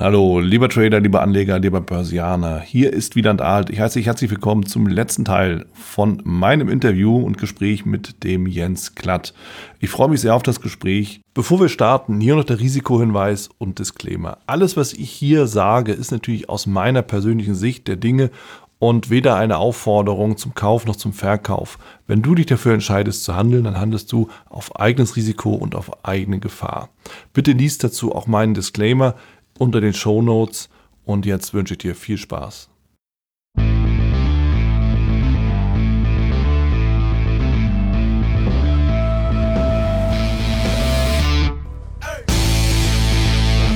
Hallo, lieber Trader, lieber Anleger, lieber Börsianer. Hier ist Wieland Alt. Ich heiße dich herzlich willkommen zum letzten Teil von meinem Interview und Gespräch mit dem Jens Klatt. Ich freue mich sehr auf das Gespräch. Bevor wir starten, hier noch der Risikohinweis und Disclaimer. Alles, was ich hier sage, ist natürlich aus meiner persönlichen Sicht der Dinge und weder eine Aufforderung zum Kauf noch zum Verkauf. Wenn du dich dafür entscheidest zu handeln, dann handelst du auf eigenes Risiko und auf eigene Gefahr. Bitte liest dazu auch meinen Disclaimer unter den Show Notes. Und jetzt wünsche ich dir viel Spaß.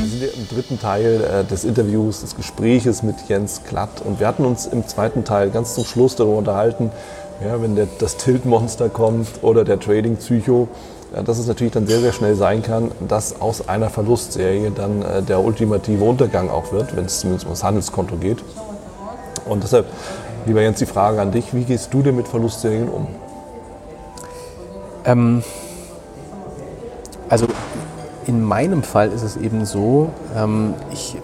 Wir sind im dritten Teil äh, des Interviews, des Gespräches mit Jens Klatt. Und wir hatten uns im zweiten Teil ganz zum Schluss darüber unterhalten, ja, wenn der, das Tilt-Monster kommt oder der Trading-Psycho, dass es natürlich dann sehr, sehr schnell sein kann, dass aus einer Verlustserie dann äh, der ultimative Untergang auch wird, wenn es zumindest um das Handelskonto geht. Und deshalb, lieber Jens, die Frage an dich, wie gehst du denn mit Verlustserien um? Ähm, also in meinem Fall ist es eben so, ähm, ich,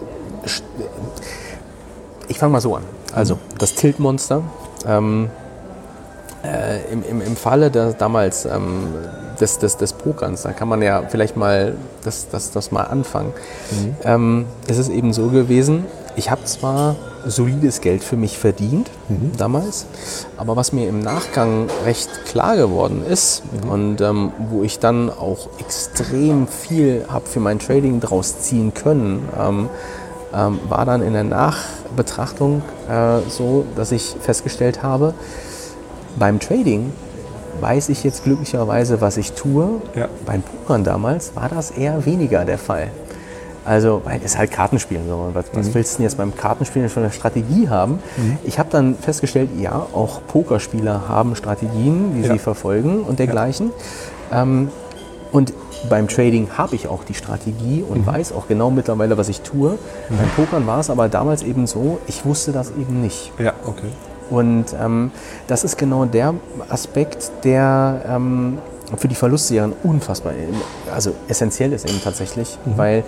ich fange mal so an. Also das Tiltmonster. Ähm, äh, im, im, Im Falle der, damals ähm, des, des, des Pokerns, da kann man ja vielleicht mal das, das, das mal anfangen. Mhm. Ähm, es ist eben so gewesen, ich habe zwar solides Geld für mich verdient mhm. damals, aber was mir im Nachgang recht klar geworden ist mhm. und ähm, wo ich dann auch extrem viel habe für mein Trading draus ziehen können, ähm, ähm, war dann in der Nachbetrachtung äh, so, dass ich festgestellt habe, beim Trading weiß ich jetzt glücklicherweise, was ich tue. Ja. Beim Pokern damals war das eher weniger der Fall. Also, weil es halt Kartenspielen. So. Was, was mhm. willst du denn jetzt beim Kartenspielen schon eine Strategie haben? Mhm. Ich habe dann festgestellt, ja, auch Pokerspieler haben Strategien, die ja. sie verfolgen und dergleichen. Ja. Ähm, und beim Trading habe ich auch die Strategie und mhm. weiß auch genau mittlerweile, was ich tue. Mhm. Beim Pokern war es aber damals eben so, ich wusste das eben nicht. Ja, okay. Und ähm, das ist genau der Aspekt, der ähm, für die Verlustserien unfassbar, also essentiell ist eben tatsächlich, mhm. weil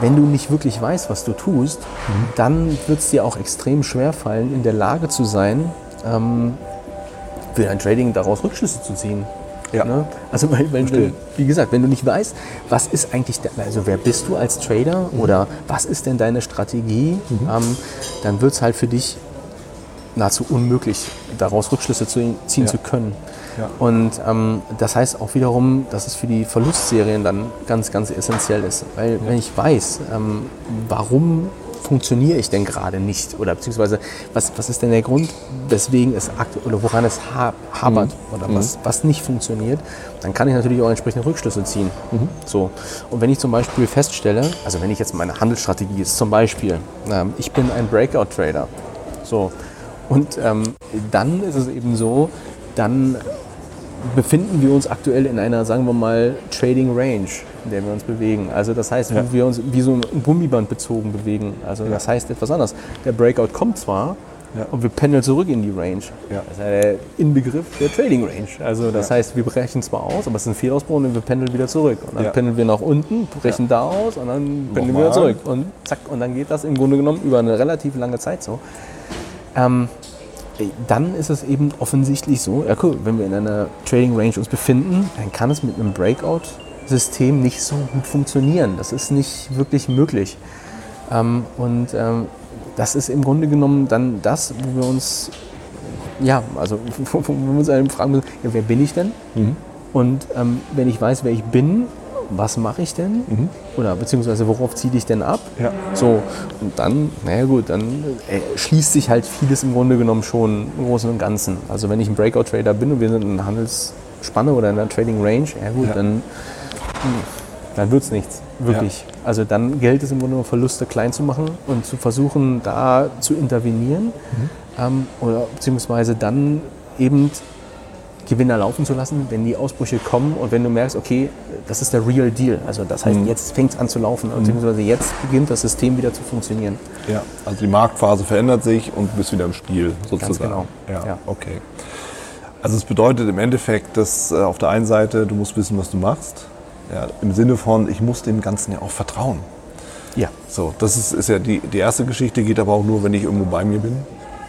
wenn du nicht wirklich weißt, was du tust, mhm. dann wird es dir auch extrem schwer fallen, in der Lage zu sein, ähm, für dein Trading daraus Rückschlüsse zu ziehen. Ja. Ne? Also weil, weil wie gesagt, wenn du nicht weißt, was ist eigentlich, der, also wer bist du als Trader mhm. oder was ist denn deine Strategie, mhm. ähm, dann wird es halt für dich nahezu unmöglich, daraus Rückschlüsse zu ziehen ja. zu können. Ja. Und ähm, das heißt auch wiederum, dass es für die Verlustserien dann ganz, ganz essentiell ist. Weil ja. wenn ich weiß, ähm, warum funktioniere ich denn gerade nicht oder beziehungsweise was, was ist denn der Grund, weswegen es oder woran es ha hapert mhm. oder was, mhm. was nicht funktioniert, dann kann ich natürlich auch entsprechende Rückschlüsse ziehen. Mhm. So. Und wenn ich zum Beispiel feststelle, also wenn ich jetzt meine Handelsstrategie ist, zum Beispiel, ähm, ich bin ein Breakout-Trader, so, und ähm, dann ist es eben so, dann befinden wir uns aktuell in einer, sagen wir mal, Trading Range, in der wir uns bewegen. Also das heißt, ja. wir uns wie so ein Gummiband bezogen bewegen. Also das heißt etwas anderes. Der Breakout kommt zwar, ja. und wir pendeln zurück in die Range. Ja. Das ist ja der Inbegriff der Trading Range. Also das ja. heißt, wir brechen zwar aus, aber es ist ein Fehlausbruch und wir pendeln wieder zurück. Und dann pendeln wir nach unten, brechen da aus und dann pendeln wir wieder zurück. Und zack, und dann geht das im Grunde genommen über eine relativ lange Zeit so. Ähm, dann ist es eben offensichtlich so, ja cool, wenn wir in einer Trading Range uns befinden, dann kann es mit einem Breakout-System nicht so gut funktionieren. Das ist nicht wirklich möglich. Ähm, und ähm, das ist im Grunde genommen dann das, wo wir uns, ja, also wo wir uns einem fragen müssen, ja, wer bin ich denn? Mhm. Und ähm, wenn ich weiß, wer ich bin, was mache ich denn? Mhm. Oder beziehungsweise worauf ziehe ich denn ab? Ja. So, und dann, naja gut, dann äh, schließt sich halt vieles im Grunde genommen schon im Großen und Ganzen. Also wenn ich ein Breakout-Trader bin und wir sind in einer Handelsspanne oder in einer Trading Range, ja gut, ja. dann, dann wird es nichts. Wirklich. Ja. Also dann gilt es im Grunde genommen, Verluste klein zu machen und zu versuchen, da zu intervenieren. Mhm. Ähm, oder beziehungsweise dann eben Gewinner laufen zu lassen, wenn die Ausbrüche kommen und wenn du merkst, okay, das ist der Real Deal. Also das heißt, mhm. jetzt fängt es an zu laufen, mhm. beziehungsweise jetzt beginnt das System wieder zu funktionieren. Ja, also die Marktphase verändert sich und du bist wieder im Spiel sozusagen. Ganz genau. Ja, ja. okay. Also es bedeutet im Endeffekt, dass äh, auf der einen Seite du musst wissen, was du machst. Ja, Im Sinne von, ich muss dem Ganzen ja auch vertrauen. Ja. So, das ist, ist ja die, die erste Geschichte, geht aber auch nur, wenn ich irgendwo bei mir bin.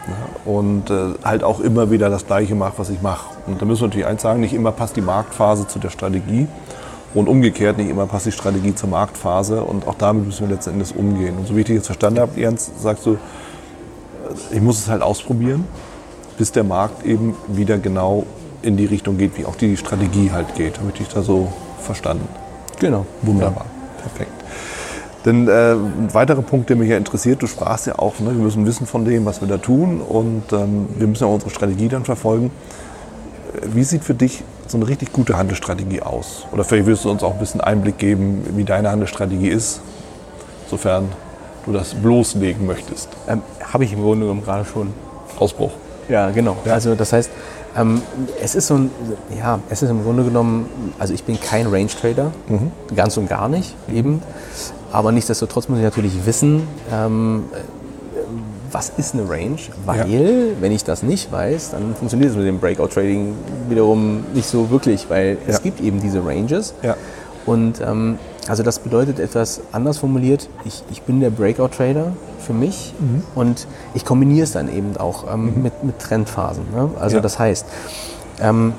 Ja, und äh, halt auch immer wieder das Gleiche mache, was ich mache. Und da müssen wir natürlich eins sagen, nicht immer passt die Marktphase zu der Strategie. Und umgekehrt, nicht immer passt die Strategie zur Marktphase. Und auch damit müssen wir letzten Endes umgehen. Und so wie ich dich jetzt verstanden habe, Jens, sagst du, ich muss es halt ausprobieren, bis der Markt eben wieder genau in die Richtung geht, wie auch die Strategie halt geht. Habe ich dich da so verstanden? Genau. Wunderbar. Ja. Perfekt. Denn äh, ein weiterer Punkt, der mich ja interessiert, du sprachst ja auch, ne, wir müssen wissen von dem, was wir da tun und ähm, wir müssen auch unsere Strategie dann verfolgen. Wie sieht für dich so eine richtig gute Handelsstrategie aus? Oder vielleicht willst du uns auch ein bisschen Einblick geben, wie deine Handelsstrategie ist, sofern du das bloßlegen möchtest. Ähm, Habe ich im Grunde genommen gerade schon. Ausbruch. Ja, genau. Ja. Also das heißt, ähm, es ist so ein, ja, es ist im Grunde genommen, also ich bin kein Range Trader, mhm. ganz und gar nicht eben. Aber nichtsdestotrotz muss ich natürlich wissen, ähm, was ist eine Range? Weil, ja. wenn ich das nicht weiß, dann funktioniert es mit dem Breakout Trading wiederum nicht so wirklich, weil es gibt eben diese Ranges. Ja. Und ähm, also das bedeutet etwas anders formuliert, ich, ich bin der Breakout Trader für mich mhm. und ich kombiniere es dann eben auch ähm, mhm. mit, mit Trendphasen. Ne? Also das heißt, ähm,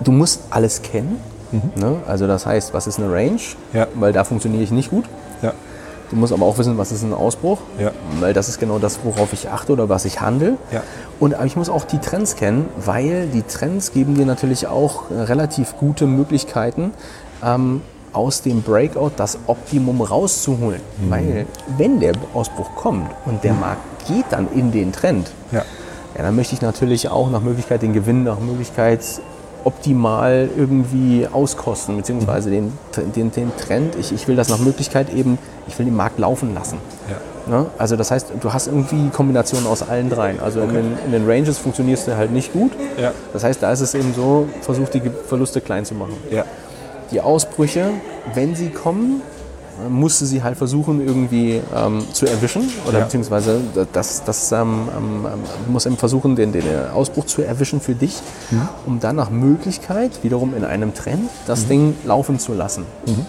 du musst alles kennen Mhm. Ne? Also das heißt, was ist eine Range? Ja. Weil da funktioniere ich nicht gut. Ja. Du musst aber auch wissen, was ist ein Ausbruch, ja. weil das ist genau das, worauf ich achte oder was ich handle. Ja. Und aber ich muss auch die Trends kennen, weil die Trends geben dir natürlich auch relativ gute Möglichkeiten, ähm, aus dem Breakout das Optimum rauszuholen. Mhm. Weil wenn der Ausbruch kommt und der mhm. Markt geht dann in den Trend, ja. Ja, dann möchte ich natürlich auch nach Möglichkeit den Gewinn, nach Möglichkeit optimal irgendwie auskosten, beziehungsweise den, den, den Trend. Ich, ich will das nach Möglichkeit eben, ich will den Markt laufen lassen. Ja. Ne? Also das heißt, du hast irgendwie Kombinationen aus allen dreien. Also okay. in, den, in, den, Ranges funktionierst du halt nicht gut. Ja. Das heißt, da ist es eben so, versuch die Verluste klein zu machen. Ja. Die Ausbrüche, wenn sie kommen, musste sie halt versuchen, irgendwie ähm, zu erwischen. Oder ja. beziehungsweise das, das ähm, ähm, muss eben versuchen, den, den Ausbruch zu erwischen für dich, mhm. um dann nach Möglichkeit wiederum in einem Trend das mhm. Ding laufen zu lassen. Mhm.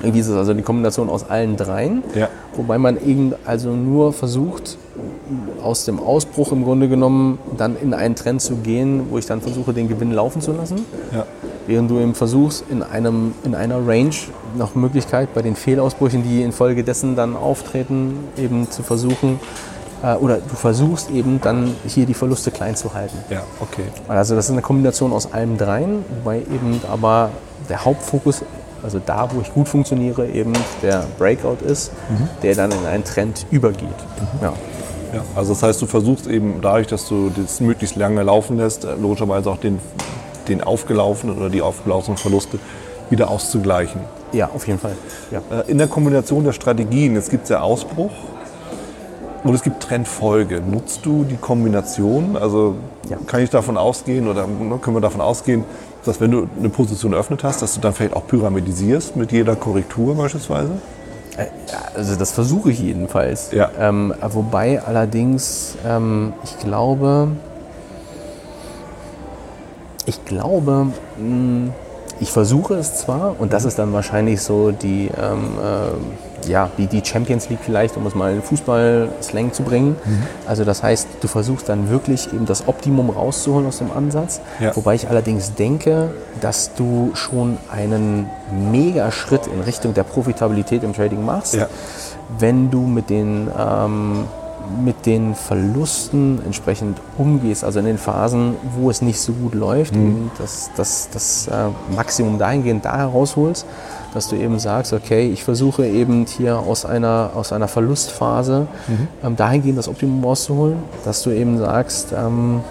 Irgendwie ist es also die Kombination aus allen dreien, ja. wobei man eben also nur versucht, aus dem Ausbruch im Grunde genommen dann in einen Trend zu gehen, wo ich dann versuche, den Gewinn laufen zu lassen. Ja. Während du eben versuchst, in, einem, in einer Range nach Möglichkeit bei den Fehlausbrüchen, die infolgedessen dann auftreten, eben zu versuchen, äh, oder du versuchst eben dann hier die Verluste klein zu halten. Ja, okay. Also das ist eine Kombination aus allem dreien, wobei eben aber der Hauptfokus also da, wo ich gut funktioniere, eben der Breakout ist, mhm. der dann in einen Trend übergeht. Mhm. Ja. Ja, also das heißt, du versuchst eben dadurch, dass du das möglichst lange laufen lässt, äh, logischerweise auch den, den aufgelaufenen oder die aufgelaufenen Verluste wieder auszugleichen. Ja, auf jeden Fall. Ja. Äh, in der Kombination der Strategien, jetzt gibt es ja Ausbruch und es gibt Trendfolge. Nutzt du die Kombination? Also ja. kann ich davon ausgehen oder ne, können wir davon ausgehen, dass wenn du eine Position eröffnet hast, dass du dann vielleicht auch pyramidisierst mit jeder Korrektur beispielsweise? Äh, also das versuche ich jedenfalls. Ja. Ähm, wobei allerdings, ähm, ich glaube, ich glaube, hm, ich versuche es zwar, und das ist dann wahrscheinlich so die, ähm, äh, ja, die, die Champions League vielleicht, um es mal in Fußball-Slang zu bringen. Mhm. Also das heißt, du versuchst dann wirklich eben das Optimum rauszuholen aus dem Ansatz. Ja. Wobei ich allerdings denke, dass du schon einen Mega-Schritt in Richtung der Profitabilität im Trading machst, ja. wenn du mit den ähm, mit den Verlusten entsprechend umgehst, also in den Phasen, wo es nicht so gut läuft, mhm. das, das, das äh, Maximum dahingehend da herausholst, dass du eben sagst, okay, ich versuche eben hier aus einer, aus einer Verlustphase mhm. ähm, dahingehend das Optimum rauszuholen, dass du eben sagst, ähm,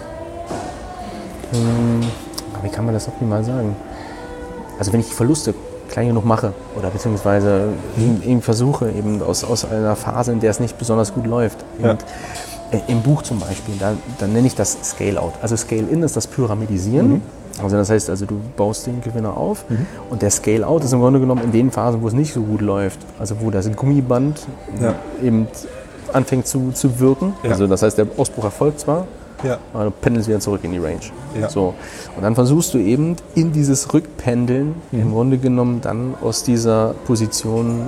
mh, hm, wie kann man das optimal sagen? Also wenn ich Verluste klein genug mache oder beziehungsweise eben versuche, eben aus, aus einer Phase, in der es nicht besonders gut läuft. Ja. Äh, Im Buch zum Beispiel, da, da nenne ich das Scale-Out. Also Scale-In ist das Pyramidisieren. Mhm. Also das heißt, also du baust den Gewinner auf mhm. und der Scale-Out ist im Grunde genommen in den Phasen, wo es nicht so gut läuft. Also wo das Gummiband ja. eben anfängt zu, zu wirken. Ja. Also das heißt, der Ausbruch erfolgt zwar, ja. Du pendelst wieder zurück in die Range. Ja. So. Und dann versuchst du eben in dieses Rückpendeln mhm. im Grunde genommen dann aus dieser Position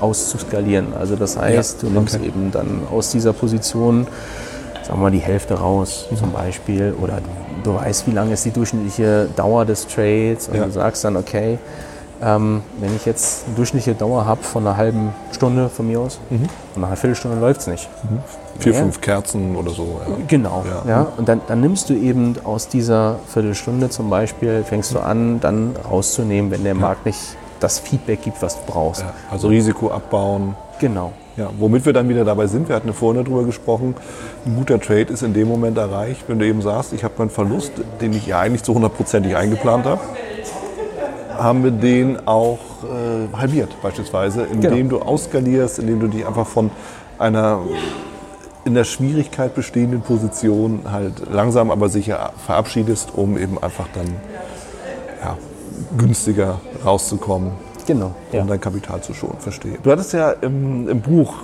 auszuskalieren. Also das heißt, du nimmst okay. eben dann aus dieser Position, sagen wir mal, die Hälfte raus Mhm. zum Beispiel. Oder du weißt, wie lange ist die durchschnittliche Dauer des Trades und Ja. du sagst dann, okay, ähm, wenn ich jetzt eine durchschnittliche Dauer habe von einer halben Stunde von mir aus, Mhm. und nach einer Viertelstunde läuft es nicht. Vier, Ja. fünf Kerzen oder so. Ja. Genau. Ja. Ja. Und dann, dann nimmst du eben aus dieser Viertelstunde zum Beispiel, fängst du an, dann rauszunehmen, wenn der Markt nicht das Feedback gibt, was du brauchst. Also Risiko abbauen. Genau. Ja, womit wir dann wieder dabei sind, wir hatten vorhin darüber gesprochen, ein guter Trade ist in dem Moment erreicht, wenn du eben sagst, ich habe meinen Verlust, den ich ja eigentlich zu hundertprozentig eingeplant habe, haben wir den auch äh, halbiert beispielsweise, indem du ausskalierst, indem du dich einfach von einer in der Schwierigkeit bestehenden Position halt langsam aber sicher verabschiedest, um eben einfach dann ja, günstiger rauszukommen Genau. Ja. um dein Kapital zu schonen. Verstehe. Du hattest ja im, im Buch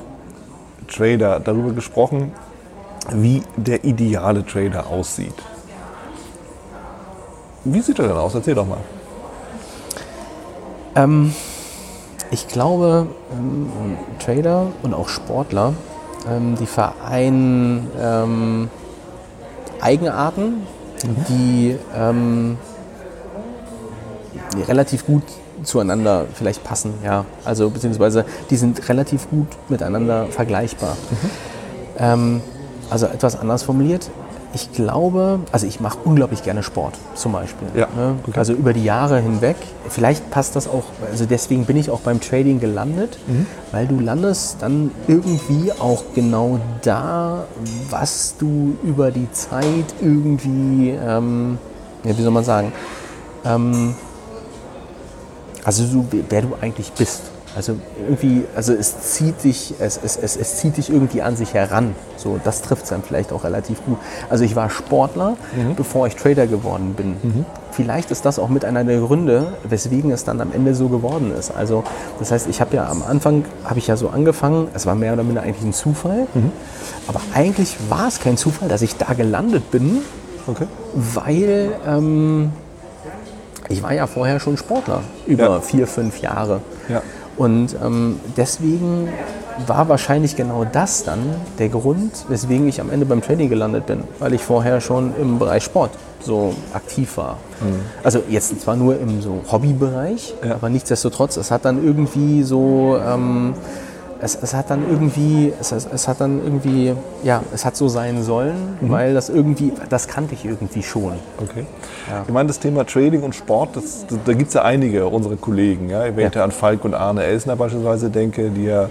Trader darüber gesprochen, wie der ideale Trader aussieht. Wie sieht er denn aus? Erzähl doch mal. Ähm, ich glaube, ähm, Trader und auch Sportler, ähm, die vereinen ähm, Eigenarten, die, ähm, die relativ gut zueinander vielleicht passen. Ja. Also beziehungsweise die sind relativ gut miteinander vergleichbar. Ähm, also etwas anders formuliert. Ich glaube, also ich mache unglaublich gerne Sport zum Beispiel. Ja, ne? okay. Also über die Jahre hinweg. Vielleicht passt das auch, also deswegen bin ich auch beim Trading gelandet, Mhm. weil du landest dann irgendwie auch genau da, was du über die Zeit irgendwie, ähm, ja, wie soll man sagen, ähm, also du, wer du eigentlich bist. Also irgendwie, also es zieht dich, es, es, es, es zieht dich irgendwie an sich heran. So, das trifft es dann vielleicht auch relativ gut. Also ich war Sportler, bevor ich Trader geworden bin. Vielleicht ist das auch mit einer der Gründe, weswegen es dann am Ende so geworden ist. Also das heißt, ich habe ja am Anfang habe ich ja so angefangen. Es war mehr oder minder eigentlich ein Zufall. Aber eigentlich war es kein Zufall, dass ich da gelandet bin, Okay. weil ähm, ich war ja vorher schon Sportler über Ja. vier, fünf Jahre. Ja. Und ähm, deswegen war wahrscheinlich genau das dann der Grund, weswegen ich am Ende beim Trading gelandet bin, weil ich vorher schon im Bereich Sport so aktiv war. Also jetzt zwar nur im so Hobbybereich, Ja. aber nichtsdestotrotz, es hat dann irgendwie so, ähm, es, es hat dann irgendwie, es, es, hat dann irgendwie, ja, es hat so sein sollen, weil das irgendwie, das kannte ich irgendwie schon. Okay. Ja. Ich meine, das Thema Trading und Sport, das, da gibt es ja einige unserer Kollegen. Ja? Wenn ich Ja. da an Falk und Arne Elsner beispielsweise denke, die ja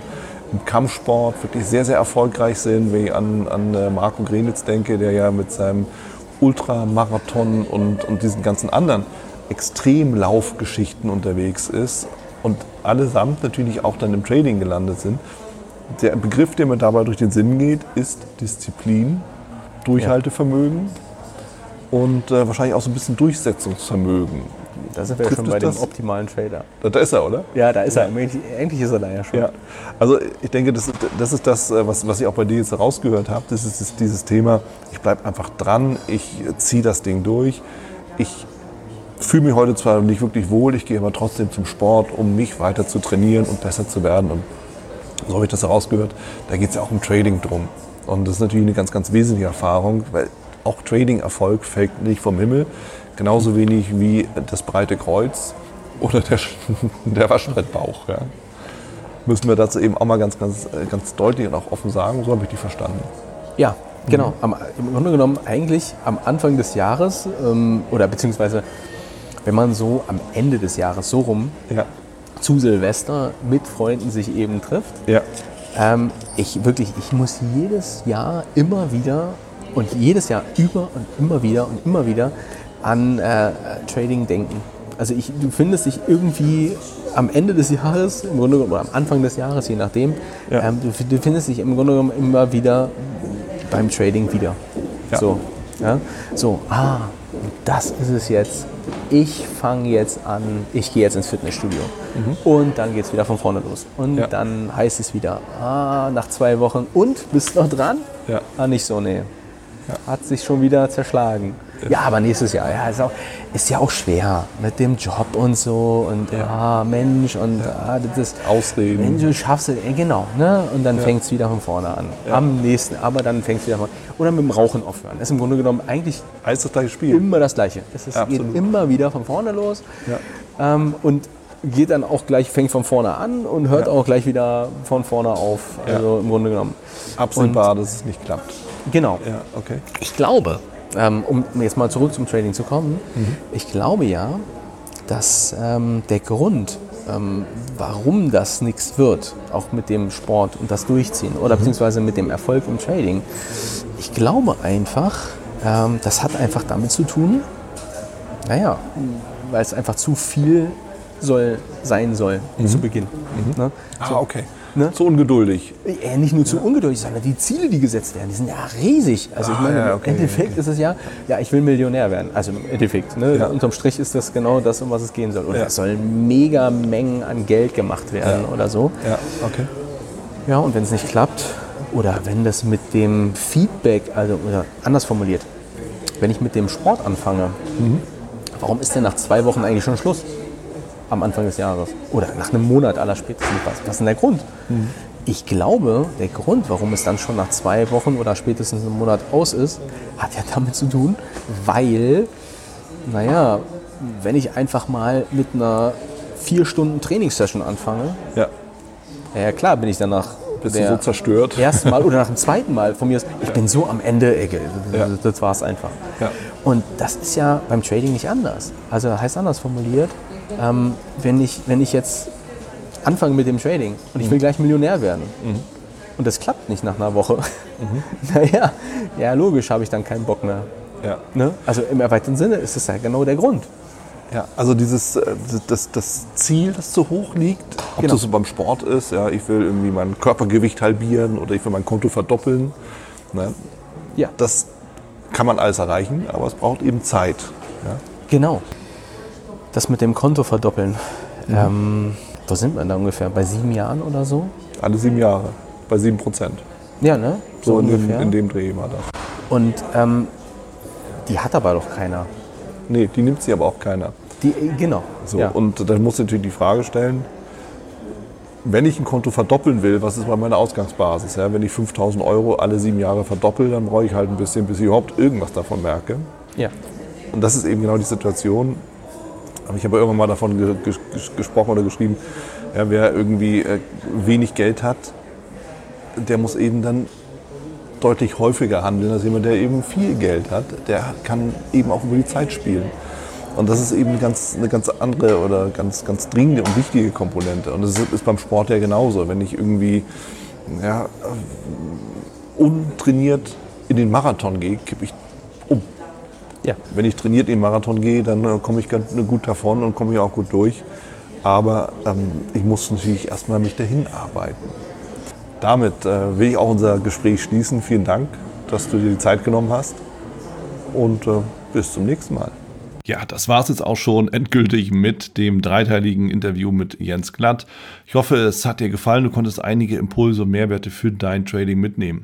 im Kampfsport wirklich sehr, sehr erfolgreich sind. Wenn ich an, an äh, Marco Grenitz denke, der ja mit seinem Ultramarathon und, und diesen ganzen anderen Extremlaufgeschichten unterwegs ist und allesamt natürlich auch dann im Trading gelandet sind. Der Begriff, der mir dabei durch den Sinn geht, ist Disziplin, Durchhaltevermögen und äh, wahrscheinlich auch so ein bisschen Durchsetzungsvermögen. Da sind wir Trifft schon bei dem optimalen Trader. Da, da ist er, oder? Ja, da ist er. Eigentlich, ist er da ja schon. Ja. Also ich denke, das ist das, ist das äh, was, was ich auch bei dir jetzt rausgehört habe. Das ist dieses Thema, ich bleibe einfach dran, ich ziehe das Ding durch. Ich fühle mich heute zwar nicht wirklich wohl, ich gehe aber trotzdem zum Sport, um mich weiter zu trainieren und besser zu werden. Und so habe ich das herausgehört. Da geht es ja auch im Trading drum. Und das ist natürlich eine ganz, ganz wesentliche Erfahrung, weil auch Trading-Erfolg fällt nicht vom Himmel. Genauso wenig wie das breite Kreuz oder der, der Waschbrettbauch. Ja. Müssen wir dazu eben auch mal ganz, ganz, ganz deutlich und auch offen sagen. So habe ich die verstanden. Ja, genau. Am, Im Grunde genommen eigentlich am Anfang des Jahres ähm, oder beziehungsweise wenn man so am Ende des Jahres so rum Ja. zu Silvester mit Freunden sich eben trifft. Ja. Ähm, ich wirklich, ich muss jedes Jahr immer wieder und jedes Jahr über und immer wieder und immer wieder an äh, Trading denken. Also ich, du findest dich irgendwie am Ende des Jahres, im Grunde genommen, oder am Anfang des Jahres, je nachdem, Ja. ähm, du, du findest dich im Grunde genommen immer wieder beim Trading wieder. Ja. So, ja? so, ah, das ist es jetzt. Ich fange jetzt an, ich gehe jetzt ins Fitnessstudio. Und dann geht es wieder von vorne los. Und Mhm. Ja. dann heißt es wieder, ah, nach zwei Wochen, und, bist noch dran? Ja. Ah, nicht so, nee. Hat sich schon wieder zerschlagen. Ja, aber nächstes Jahr. Ja, ist, auch, ist ja auch schwer mit dem Job und so und ja, Mensch und ah, das ist, Ausreden. Mensch, du schaffst es, äh, genau. Ne? Und dann fängt es wieder von vorne an. Am nächsten, aber dann fängt es wieder von Oder mit dem Rauchen aufhören. Das ist im Grunde genommen eigentlich Heißt das gleiche Spiel. immer das Gleiche. Es ist, geht immer wieder von vorne los Ja. ähm, und geht dann auch gleich, fängt von vorne an und hört Ja. auch gleich wieder von vorne auf. Also im Grunde genommen. Absehbar, dass es nicht klappt. Genau. Ja, okay. Ich glaube, um jetzt mal zurück zum Trading zu kommen, ich glaube ja, dass ähm, der Grund, ähm, warum das nichts wird, auch mit dem Sport und das Durchziehen oder beziehungsweise mit dem Erfolg im Trading, ich glaube einfach, ähm, das hat einfach damit zu tun, naja, weil es einfach zu viel soll, sein soll zu Beginn. Ne? Ah, okay. Ne? Zu ungeduldig. Äh, nicht nur zu ungeduldig, sondern die Ziele, die gesetzt werden, die sind ja riesig. Also ich Ah, meine, ja, okay, im Endeffekt ist es ja, ja, ich will Millionär werden. Also im Endeffekt, ne? Ja. unterm Strich ist das genau das, um was es gehen soll. Oder Ja. es sollen mega Mengen an Geld gemacht werden oder so. Ja, okay. Ja, und wenn es nicht klappt, oder wenn das mit dem Feedback, also oder anders formuliert, wenn ich mit dem Sport anfange, Mhm. warum ist denn nach zwei Wochen eigentlich schon Schluss? Am Anfang des Jahres. Oder nach einem Monat aller spätestens. Was, was ist denn der Grund? Mhm. Ich glaube, der Grund, warum es dann schon nach zwei Wochen oder spätestens einem Monat aus ist, hat ja damit zu tun, weil, naja, wenn ich einfach mal mit einer vier Stunden Trainingssession anfange, Ja. ja, ja klar bin ich danach Bist du so zerstört? ersten Mal oder nach dem zweiten Mal von mir ist, ich bin so am Ende, ey, das, Ja. das war es einfach. Ja. Und das ist ja beim Trading nicht anders. Also heißt anders formuliert, ähm, wenn, ich, wenn ich jetzt anfange mit dem Trading und ich will gleich Millionär werden und das klappt nicht nach einer Woche, naja, ja logisch habe ich dann keinen Bock mehr. Ja. Ne? Also im erweiterten Sinne ist das ja genau der Grund. Ja, also dieses äh, das, das Ziel, das zu hoch liegt, ob Genau. das so beim Sport ist, ja, ich will irgendwie mein Körpergewicht halbieren oder ich will mein Konto verdoppeln. Ne? Ja, Das kann man alles erreichen, aber es braucht eben Zeit. Ja? genau. Das mit dem Konto verdoppeln. Ähm, wo sind wir da ungefähr? Bei sieben Jahren oder so? Alle sieben Jahre, bei sieben Prozent. Ja, ne? So in dem, in dem Dreh war das. Und ähm, die hat aber doch keiner. Nee, die nimmt sie aber auch keiner. Die, äh, genau. So, ja. Und dann muss ich natürlich die Frage stellen, wenn ich ein Konto verdoppeln will, was ist bei meiner Ausgangsbasis? Ja, wenn ich 5000 Euro alle sieben Jahre verdoppel, dann brauche ich halt ein bisschen, bis ich überhaupt irgendwas davon merke. ja. Und das ist eben genau die Situation. Ich habe irgendwann mal davon ge ges gesprochen oder geschrieben, ja, wer irgendwie äh, wenig Geld hat, der muss eben dann deutlich häufiger handeln als jemand, der eben viel Geld hat. Der kann eben auch über die Zeit spielen. Und das ist eben ganz, eine ganz andere oder ganz, ganz dringende und wichtige Komponente. Und das ist, ist beim Sport ja genauso. Wenn ich irgendwie ja, untrainiert in den Marathon gehe, kippe ich. Ja. Wenn ich trainiert in den Marathon gehe, dann äh, komme ich ganz gut davon und komme ich auch gut durch. Aber ähm, ich muss natürlich erstmal mich dahin arbeiten. Damit äh, will ich auch unser Gespräch schließen. Vielen Dank, dass du dir die Zeit genommen hast. Und äh, bis zum nächsten Mal. Ja, das war es jetzt auch schon endgültig mit dem dreiteiligen Interview mit Jens Glatt. Ich hoffe, es hat dir gefallen. Du konntest einige Impulse und Mehrwerte für dein Trading mitnehmen.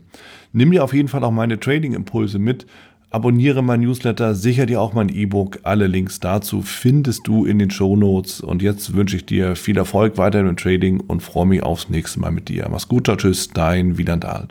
Nimm dir auf jeden Fall auch meine Trading-Impulse mit. Abonniere mein Newsletter, sicher dir auch mein E-Book. Alle Links dazu findest du in den Show Notes. Und jetzt wünsche ich dir viel Erfolg weiterhin im Trading und freue mich aufs nächste Mal mit dir. Mach's gut, tschüss, dein Wieland Alt.